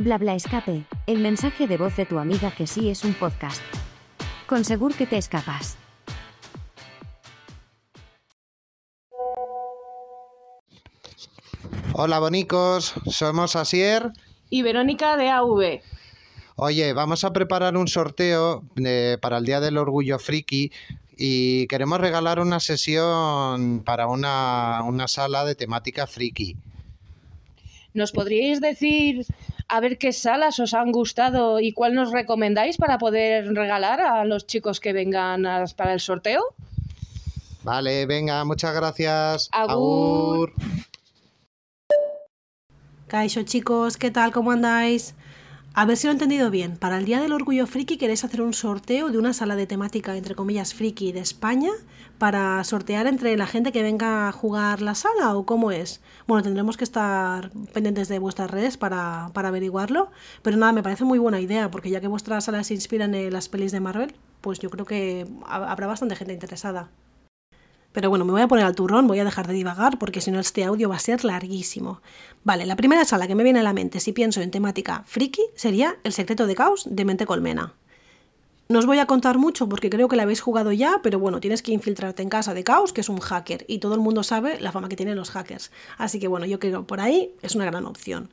Bla bla escape, el mensaje de voz de tu amiga que sí es un podcast. Con seguro que te escapas. Hola bonicos, somos Asier. Y Verónica de AV. Oye, vamos a preparar un sorteo eh, para el Día del Orgullo Friki y queremos regalar una sesión para una, una sala de temática friki. ¿Nos podríais decir a ver qué salas os han gustado y cuál nos recomendáis para poder regalar a los chicos que vengan a- para el sorteo? Vale, venga, muchas gracias. Agur. Caixo chicos, ¿qué tal? ¿Cómo andáis? A ver si lo he entendido bien. Para el Día del Orgullo Friki queréis hacer un sorteo de una sala de temática, entre comillas, friki de España para sortear entre la gente que venga a jugar la sala o cómo es. Bueno, tendremos que estar pendientes de vuestras redes para, para averiguarlo. Pero nada, me parece muy buena idea porque ya que vuestra sala se inspira en las pelis de Marvel, pues yo creo que ha- habrá bastante gente interesada. Pero bueno, me voy a poner al turrón, voy a dejar de divagar porque si no este audio va a ser larguísimo. Vale, la primera sala que me viene a la mente si pienso en temática friki sería El secreto de Caos de Mente Colmena. No os voy a contar mucho porque creo que la habéis jugado ya, pero bueno, tienes que infiltrarte en casa de Caos, que es un hacker, y todo el mundo sabe la fama que tienen los hackers. Así que bueno, yo creo que por ahí es una gran opción.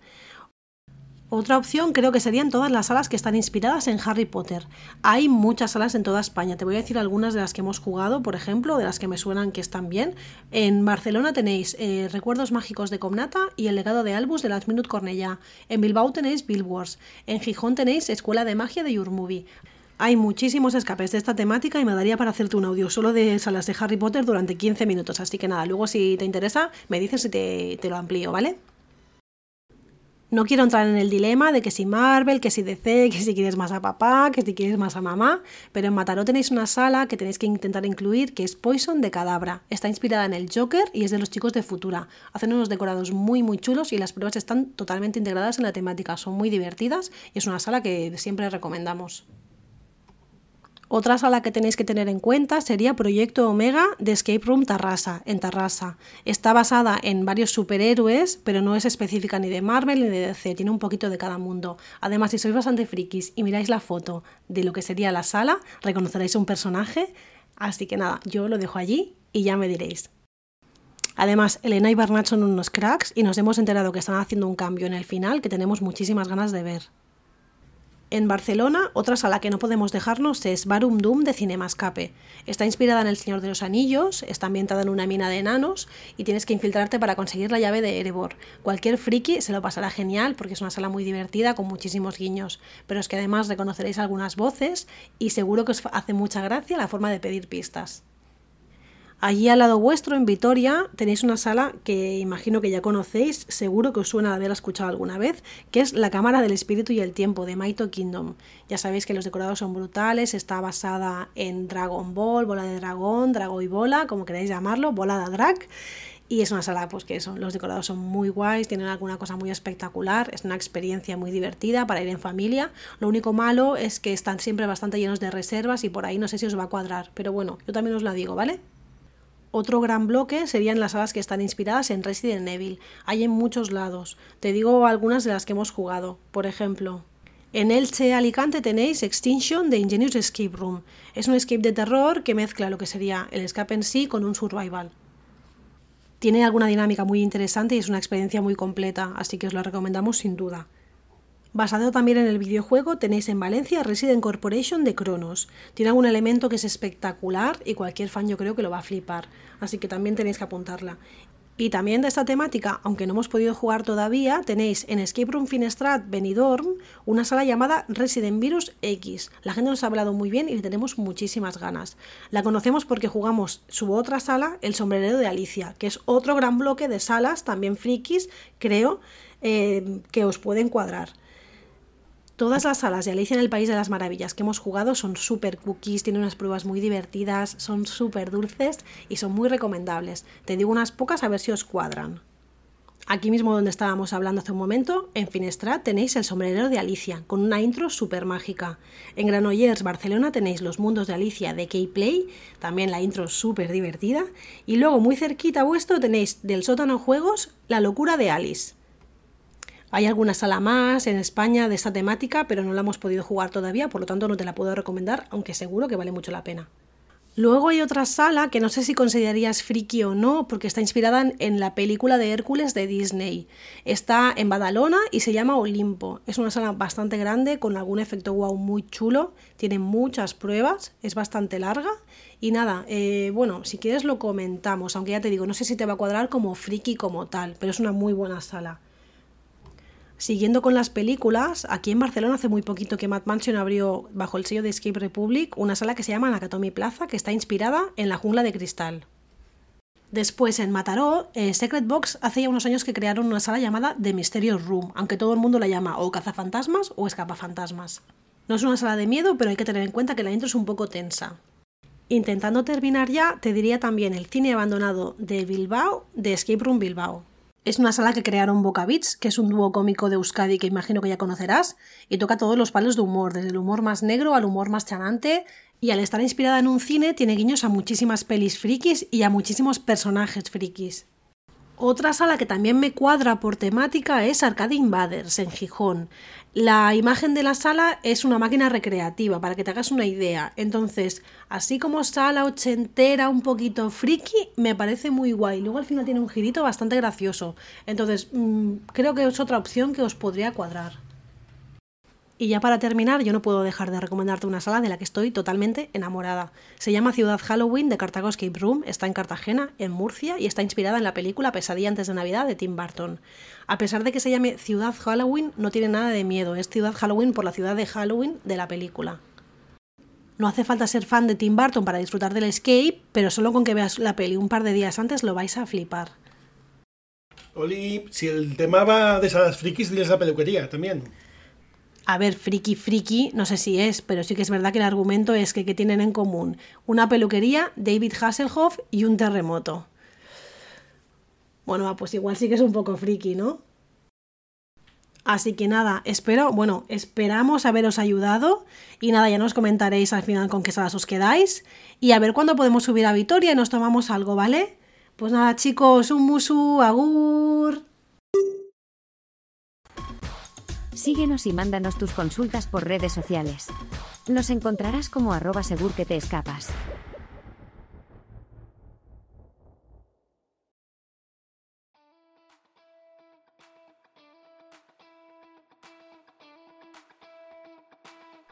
Otra opción creo que serían todas las salas que están inspiradas en Harry Potter. Hay muchas salas en toda España. Te voy a decir algunas de las que hemos jugado, por ejemplo, de las que me suenan que están bien. En Barcelona tenéis eh, Recuerdos Mágicos de Comnata y El legado de Albus de Last Minute Cornellá. En Bilbao tenéis Bill Wars. En Gijón tenéis Escuela de Magia de Yurmovie. Hay muchísimos escapes de esta temática y me daría para hacerte un audio solo de salas de Harry Potter durante 15 minutos. Así que nada, luego si te interesa, me dices y te, te lo amplío, ¿vale? No quiero entrar en el dilema de que si Marvel, que si DC, que si quieres más a papá, que si quieres más a mamá, pero en Mataró tenéis una sala que tenéis que intentar incluir que es Poison de Cadabra. Está inspirada en el Joker y es de los chicos de Futura. Hacen unos decorados muy muy chulos y las pruebas están totalmente integradas en la temática. Son muy divertidas y es una sala que siempre recomendamos. Otra sala que tenéis que tener en cuenta sería Proyecto Omega de Escape Room Tarrasa, en Tarrasa. Está basada en varios superhéroes, pero no es específica ni de Marvel ni de DC, tiene un poquito de cada mundo. Además, si sois bastante frikis y miráis la foto de lo que sería la sala, reconoceréis un personaje. Así que nada, yo lo dejo allí y ya me diréis. Además, Elena y Bernat son unos cracks y nos hemos enterado que están haciendo un cambio en el final que tenemos muchísimas ganas de ver. En Barcelona, otra sala que no podemos dejarnos es Barum Doom de Cinemascape. Está inspirada en El Señor de los Anillos, está ambientada en una mina de enanos y tienes que infiltrarte para conseguir la llave de Erebor. Cualquier friki se lo pasará genial porque es una sala muy divertida con muchísimos guiños, pero es que además reconoceréis algunas voces y seguro que os hace mucha gracia la forma de pedir pistas. Allí al lado vuestro, en Vitoria, tenéis una sala que imagino que ya conocéis, seguro que os suena haberla escuchado alguna vez, que es la Cámara del Espíritu y el Tiempo de Maito Kingdom. Ya sabéis que los decorados son brutales, está basada en Dragon Ball, bola de dragón, drago y bola, como queráis llamarlo, bola de drag. Y es una sala, pues que eso, los decorados son muy guays, tienen alguna cosa muy espectacular, es una experiencia muy divertida para ir en familia. Lo único malo es que están siempre bastante llenos de reservas y por ahí no sé si os va a cuadrar, pero bueno, yo también os la digo, ¿vale? Otro gran bloque serían las salas que están inspiradas en Resident Evil. Hay en muchos lados. Te digo algunas de las que hemos jugado. Por ejemplo, en Elche, Alicante tenéis Extinction de Ingenious Escape Room. Es un escape de terror que mezcla lo que sería el escape en sí con un survival. Tiene alguna dinámica muy interesante y es una experiencia muy completa, así que os la recomendamos sin duda. Basado también en el videojuego, tenéis en Valencia Resident Corporation de Cronos. Tiene algún elemento que es espectacular y cualquier fan yo creo que lo va a flipar, así que también tenéis que apuntarla. Y también de esta temática, aunque no hemos podido jugar todavía, tenéis en Escape Room Finestrat Benidorm una sala llamada Resident Virus X. La gente nos ha hablado muy bien y le tenemos muchísimas ganas. La conocemos porque jugamos su otra sala, El Sombrerero de Alicia, que es otro gran bloque de salas, también frikis, creo, eh, que os pueden cuadrar. Todas las salas de Alicia en el País de las Maravillas que hemos jugado son súper cookies, tienen unas pruebas muy divertidas, son súper dulces y son muy recomendables. Te digo unas pocas a ver si os cuadran. Aquí mismo donde estábamos hablando hace un momento, en Finestrat tenéis el sombrerero de Alicia, con una intro súper mágica. En Granollers, Barcelona, tenéis los mundos de Alicia de K-Play, también la intro súper divertida. Y luego muy cerquita vuestro tenéis del sótano juegos La locura de Alice. Hay alguna sala más en España de esta temática, pero no la hemos podido jugar todavía, por lo tanto no te la puedo recomendar, aunque seguro que vale mucho la pena. Luego hay otra sala que no sé si considerarías friki o no, porque está inspirada en la película de Hércules de Disney. Está en Badalona y se llama Olimpo. Es una sala bastante grande con algún efecto wow muy chulo. Tiene muchas pruebas, es bastante larga. Y nada, eh, bueno, si quieres lo comentamos, aunque ya te digo, no sé si te va a cuadrar como friki como tal, pero es una muy buena sala. Siguiendo con las películas, aquí en Barcelona hace muy poquito que Mad Mansion abrió bajo el sello de Escape Republic una sala que se llama Nakatomi Plaza, que está inspirada en la jungla de cristal. Después en Mataró, eh, Secret Box hace ya unos años que crearon una sala llamada The Mysterious Room, aunque todo el mundo la llama o cazafantasmas o escapafantasmas. No es una sala de miedo, pero hay que tener en cuenta que la intro es un poco tensa. Intentando terminar ya, te diría también el cine abandonado de Bilbao, de Escape Room Bilbao. Es una sala que crearon Boca Beats, que es un dúo cómico de Euskadi que imagino que ya conocerás, y toca todos los palos de humor, desde el humor más negro al humor más chanante, y al estar inspirada en un cine tiene guiños a muchísimas pelis frikis y a muchísimos personajes frikis. Otra sala que también me cuadra por temática es Arcade Invaders en Gijón. La imagen de la sala es una máquina recreativa, para que te hagas una idea. Entonces, así como sala ochentera, un poquito friki, me parece muy guay. Luego al final tiene un girito bastante gracioso. Entonces, mm, creo que es otra opción que os podría cuadrar. Y ya para terminar, yo no puedo dejar de recomendarte una sala de la que estoy totalmente enamorada. Se llama Ciudad Halloween de Cartago Escape Room, está en Cartagena, en Murcia, y está inspirada en la película Pesadilla antes de Navidad de Tim Burton. A pesar de que se llame Ciudad Halloween, no tiene nada de miedo, es Ciudad Halloween por la ciudad de Halloween de la película. No hace falta ser fan de Tim Burton para disfrutar del escape, pero solo con que veas la peli un par de días antes lo vais a flipar. Oli, si el tema va de salas frikis, tienes la peluquería también. A ver, friki friki, no sé si es, pero sí que es verdad que el argumento es que, tienen en común una peluquería, David Hasselhoff y un terremoto. Bueno, pues igual sí que es un poco friki, ¿no? Así que nada, espero, bueno, esperamos haberos ayudado y nada, ya nos comentaréis al final con qué salas os quedáis y a ver cuándo podemos subir a Vitoria y nos tomamos algo, ¿vale? Pues nada, chicos, un musu, agur. Síguenos y mándanos tus consultas por redes sociales. Nos encontrarás como arroba segur que te escapas.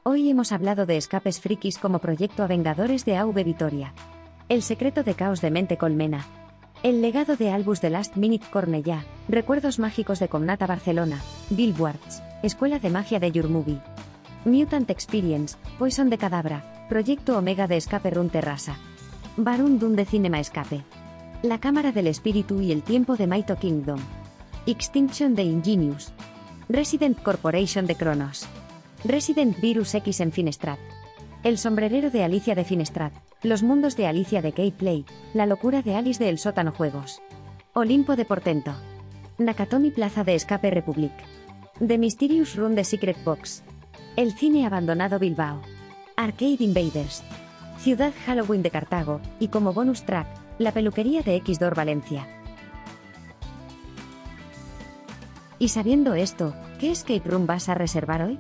Hoy hemos hablado de escapes frikis como proyecto a Vengadores de AV Vitoria. El secreto de caos de mente colmena. El legado de Albus de Last Minute Cornellá. Recuerdos mágicos de Comnata Barcelona. Billboards. Escuela de Magia de Your Movie. Mutant Experience, Poison de Cadabra, Proyecto Omega de Escape Run Terrasa. Barum Dun de Cinema Escape. La Cámara del Espíritu y el Tiempo de Maito Kingdom. Extinction de Ingenious. Resident Corporation de Cronos. Resident Virus X en Finestrat. El sombrerero de Alicia de Finestrat. Los mundos de Alicia de K-Play. La locura de Alice de El Sótano Juegos. Olimpo de Portento. Nakatomi Plaza de Escape Republic. The Mysterious Room de Secret Box. El cine abandonado Bilbao. Arcade Invaders. Ciudad Halloween de Cartago, y como bonus track, la peluquería de Xdor Valencia. Y sabiendo esto, ¿qué escape room vas a reservar hoy?